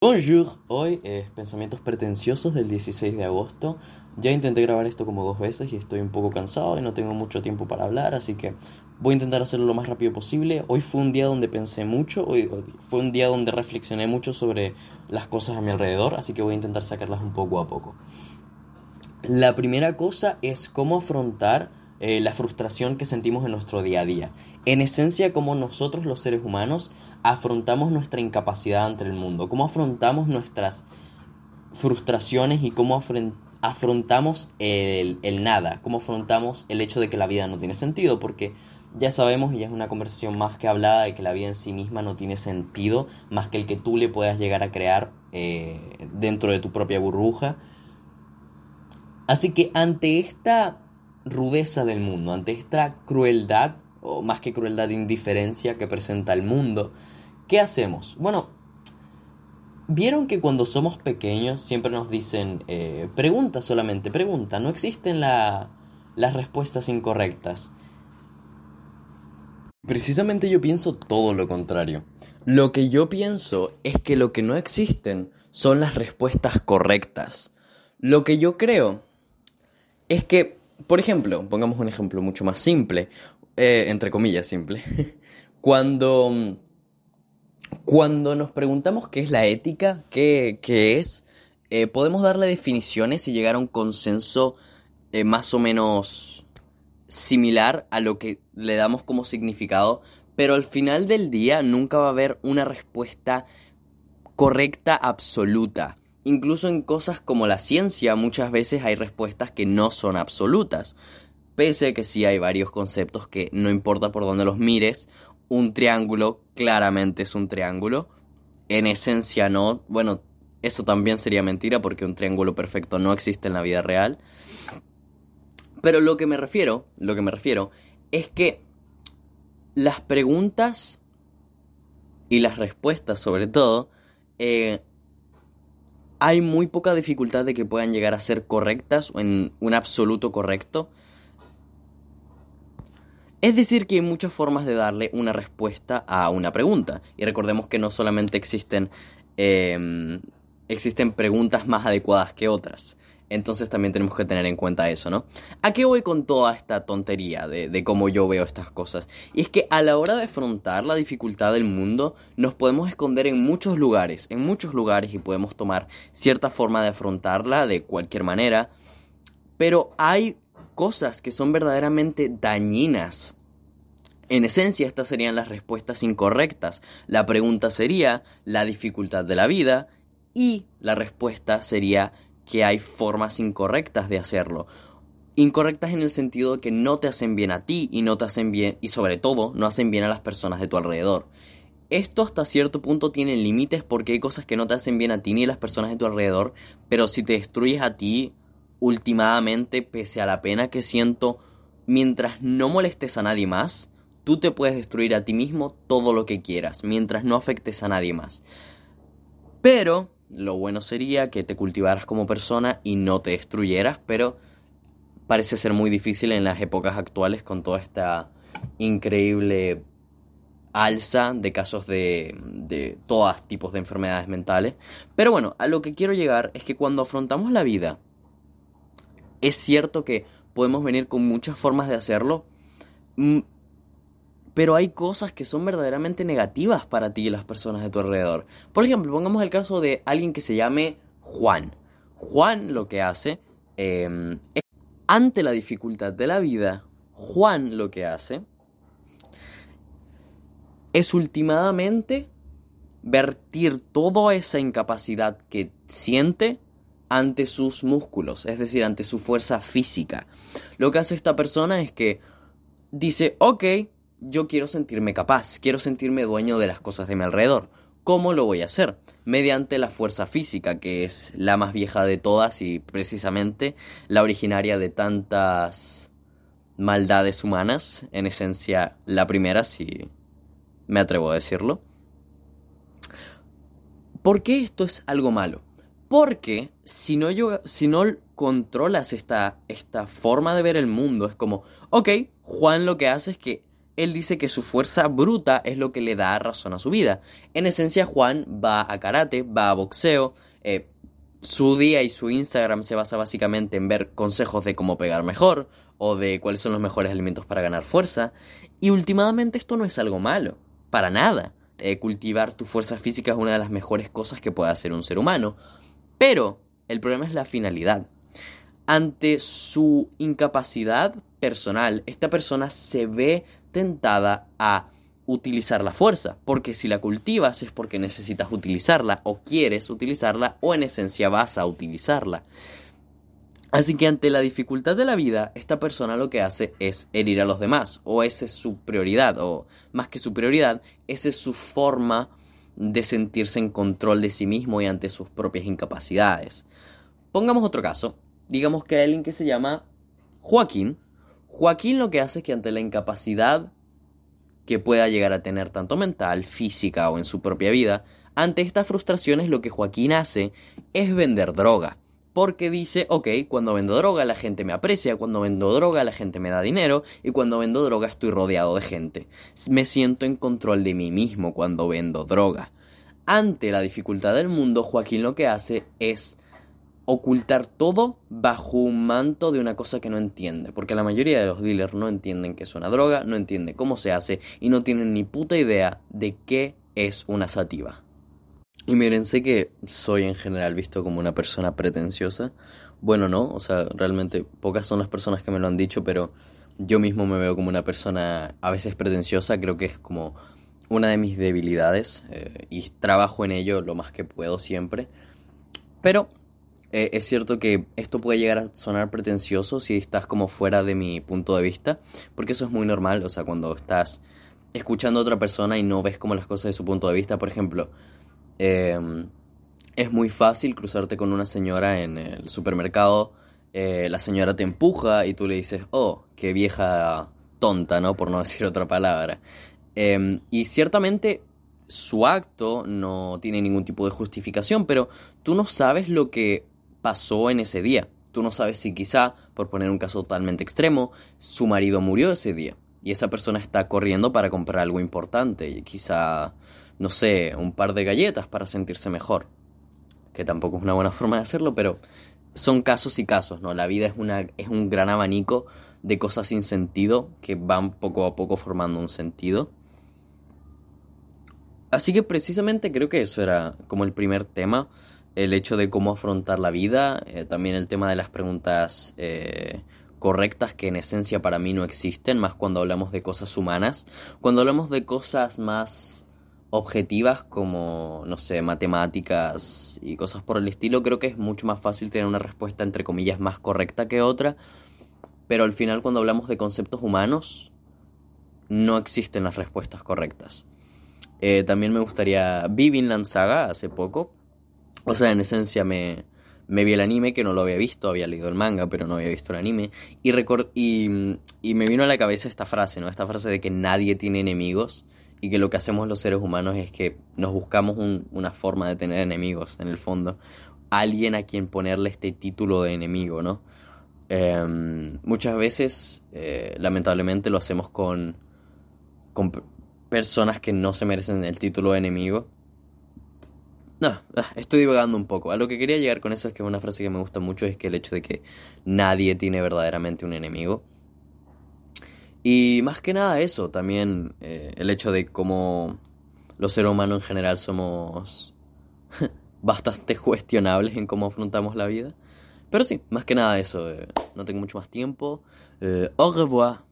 Bonjour, hoy es Pensamientos Pretenciosos del 16 de agosto. Ya intenté grabar esto como dos veces y estoy un poco cansado y no tengo mucho tiempo para hablar, así que voy a intentar hacerlo lo más rápido posible. Hoy fue un día donde pensé mucho, hoy fue un día donde reflexioné mucho sobre las cosas a mi alrededor, así que voy a intentar sacarlas un poco a poco. La primera cosa es cómo afrontar eh, la frustración que sentimos en nuestro día a día. En esencia, cómo nosotros los seres humanos afrontamos nuestra incapacidad ante el mundo, cómo afrontamos nuestras frustraciones y cómo afrontamos el, el, nada, cómo afrontamos el hecho de que la vida no tiene sentido, porque ya sabemos, y ya es una conversación más que hablada, de que la vida en sí misma no tiene sentido más que el que tú le puedas llegar a crear eh, dentro de tu propia burbuja. Así que ante esta rudeza del mundo, ante esta crueldad, o más que crueldad, indiferencia que presenta el mundo, ¿qué hacemos? Bueno, vieron que cuando somos pequeños siempre nos dicen, eh, pregunta solamente, pregunta, no existen las respuestas incorrectas. Precisamente yo pienso todo lo contrario. Lo que yo pienso es que lo que no existen son las respuestas correctas. Lo que yo creo es que por ejemplo, pongamos un ejemplo mucho más simple, eh, entre comillas simple. Cuando, cuando nos preguntamos qué es la ética, qué, es, eh, podemos darle definiciones y llegar a un consenso eh, más o menos similar a lo que le damos como significado, pero al final del día nunca va a haber una respuesta correcta absoluta. Incluso en cosas como la ciencia muchas veces hay respuestas que no son absolutas. Pese a que sí hay varios conceptos que no importa por dónde los mires, un triángulo claramente es un triángulo. En esencia no. Bueno, eso también sería mentira porque un triángulo perfecto no existe en la vida real. Pero lo que me refiero, lo que me refiero es que las preguntas y las respuestas sobre todo eh, hay muy poca dificultad de que puedan llegar a ser correctas o en un absoluto correcto. Es decir, que hay muchas formas de darle una respuesta a una pregunta. Y recordemos que no solamente existen, em, existen preguntas más adecuadas que otras. Entonces también tenemos que tener en cuenta eso, ¿no? ¿A qué voy con toda esta tontería de, cómo yo veo estas cosas? Y es que a la hora de afrontar la dificultad del mundo, nos podemos esconder en muchos lugares, en muchos lugares y podemos tomar cierta forma de afrontarla de cualquier manera. Pero hay cosas que son verdaderamente dañinas. En esencia, estas serían las respuestas incorrectas. La pregunta sería la dificultad de la vida y la respuesta sería que hay formas incorrectas de hacerlo. Incorrectas en el sentido de que no te hacen bien a ti y no te hacen bien, y sobre todo, no hacen bien a las personas de tu alrededor. Esto hasta cierto punto tiene límites porque hay cosas que no te hacen bien a ti ni a las personas de tu alrededor, pero si te destruyes a ti, últimamente, pese a la pena que siento, mientras no molestes a nadie más, tú te puedes destruir a ti mismo todo lo que quieras, mientras no afectes a nadie más. Pero lo bueno sería que te cultivaras como persona y no te destruyeras, pero parece ser muy difícil en las épocas actuales con toda esta increíble alza de casos de, de todos tipos de enfermedades mentales. Pero bueno, a lo que quiero llegar es que cuando afrontamos la vida, es cierto que podemos venir con muchas formas de hacerlo, mm, pero hay cosas que son verdaderamente negativas para ti y las personas de tu alrededor. Por ejemplo, pongamos el caso de alguien que se llame Juan. Juan lo que hace em, ante la dificultad de la vida, Juan lo que hace es últimamente vertir toda esa incapacidad que siente ante sus músculos, es decir, ante su fuerza física. Lo que hace esta persona es que dice, ok, yo quiero sentirme capaz, quiero sentirme dueño de las cosas de mi alrededor. ¿Cómo lo voy a hacer? Mediante la fuerza física, que es la más vieja de todas y precisamente la originaria de tantas maldades humanas, en esencia la primera, si me atrevo a decirlo. ¿Por qué esto es algo malo? Porque si no, yo, si no controlas esta, esta forma de ver el mundo, es como, ok, Juan lo que hace es que él dice que su fuerza bruta es lo que le da razón a su vida. En esencia, Juan va a karate, va a boxeo, eh, su día y su Instagram se basa básicamente en ver consejos de cómo pegar mejor o de cuáles son los mejores alimentos para ganar fuerza. Y últimamente esto no es algo malo, para nada. Eh, cultivar tu fuerza física es una de las mejores cosas que puede hacer un ser humano. Pero el problema es la finalidad. Ante su incapacidad personal, esta persona se ve tentada a utilizar la fuerza, porque si la cultivas es porque necesitas utilizarla o quieres utilizarla o en esencia vas a utilizarla. Así que ante la dificultad de la vida, esta persona lo que hace es herir a los demás, o esa es su prioridad, o más que su prioridad, esa es su forma de sentirse en control de sí mismo y ante sus propias incapacidades. Pongamos otro caso, digamos que hay alguien que se llama Joaquín. Joaquín lo que hace es que ante la incapacidad que pueda llegar a tener tanto mental, física o en su propia vida, ante estas frustraciones lo que Joaquín hace es vender droga. Porque dice, ok, cuando vendo droga la gente me aprecia, cuando vendo droga la gente me da dinero y cuando vendo droga estoy rodeado de gente. Me siento en control de mí mismo cuando vendo droga. Ante la dificultad del mundo, Joaquín lo que hace es ocultar todo bajo un manto de una cosa que no entiende. Porque la mayoría de los dealers no entienden que es una droga, no entienden cómo se hace y no tienen ni puta idea de qué es una sativa. Y miren, sé que soy en general visto como una persona pretenciosa. Bueno, no, o sea, realmente pocas son las personas que me lo han dicho, pero yo mismo me veo como una persona a veces pretenciosa, creo que es como una de mis debilidades eh, y trabajo en ello lo más que puedo siempre. Pero eh, es cierto que esto puede llegar a sonar pretencioso si estás como fuera de mi punto de vista, porque eso es muy normal, o sea, cuando estás escuchando a otra persona y no ves como las cosas de su punto de vista, por ejemplo, em, es muy fácil cruzarte con una señora en el supermercado, eh, la señora te empuja y tú le dices, oh, qué vieja tonta, ¿no? Por no decir otra palabra. Em, y ciertamente su acto no tiene ningún tipo de justificación, pero tú no sabes lo que pasó en ese día. Tú no sabes si quizá, por poner un caso totalmente extremo, su marido murió ese día y esa persona está corriendo para comprar algo importante y quizá, no sé, un par de galletas para sentirse mejor. Que tampoco es una buena forma de hacerlo, pero son casos y casos, ¿no? La vida es, una, es un gran abanico de cosas sin sentido que van poco a poco formando un sentido. Así que precisamente creo que eso era como el primer tema el hecho de cómo afrontar la vida, eh, también el tema de las preguntas eh, correctas que en esencia para mí no existen, más cuando hablamos de cosas humanas, cuando hablamos de cosas más objetivas como, no sé, matemáticas y cosas por el estilo, creo que es mucho más fácil tener una respuesta entre comillas más correcta que otra, pero al final cuando hablamos de conceptos humanos, no existen las respuestas correctas. Eh, también me gustaría... Vi Vinland hace poco, o sea, en esencia me, vi el anime, que no lo había visto, había leído el manga, pero no había visto el anime. Y, y, y me vino a la cabeza esta frase, ¿no? Esta frase de que nadie tiene enemigos y que lo que hacemos los seres humanos es que nos buscamos una forma de tener enemigos, en el fondo. Alguien a quien ponerle este título de enemigo, ¿no? Em, muchas veces, eh, lamentablemente, lo hacemos con, con personas que no se merecen el título de enemigo no, ah, estoy divagando un poco. A lo que quería llegar con eso es que una frase que me gusta mucho es que el hecho de que nadie tiene verdaderamente un enemigo. Y más que nada eso, también eh, el hecho de cómo los seres humanos en general somos bastante cuestionables en cómo afrontamos la vida. Pero sí, más que nada eso. Eh, no tengo mucho más tiempo. Eh, au revoir.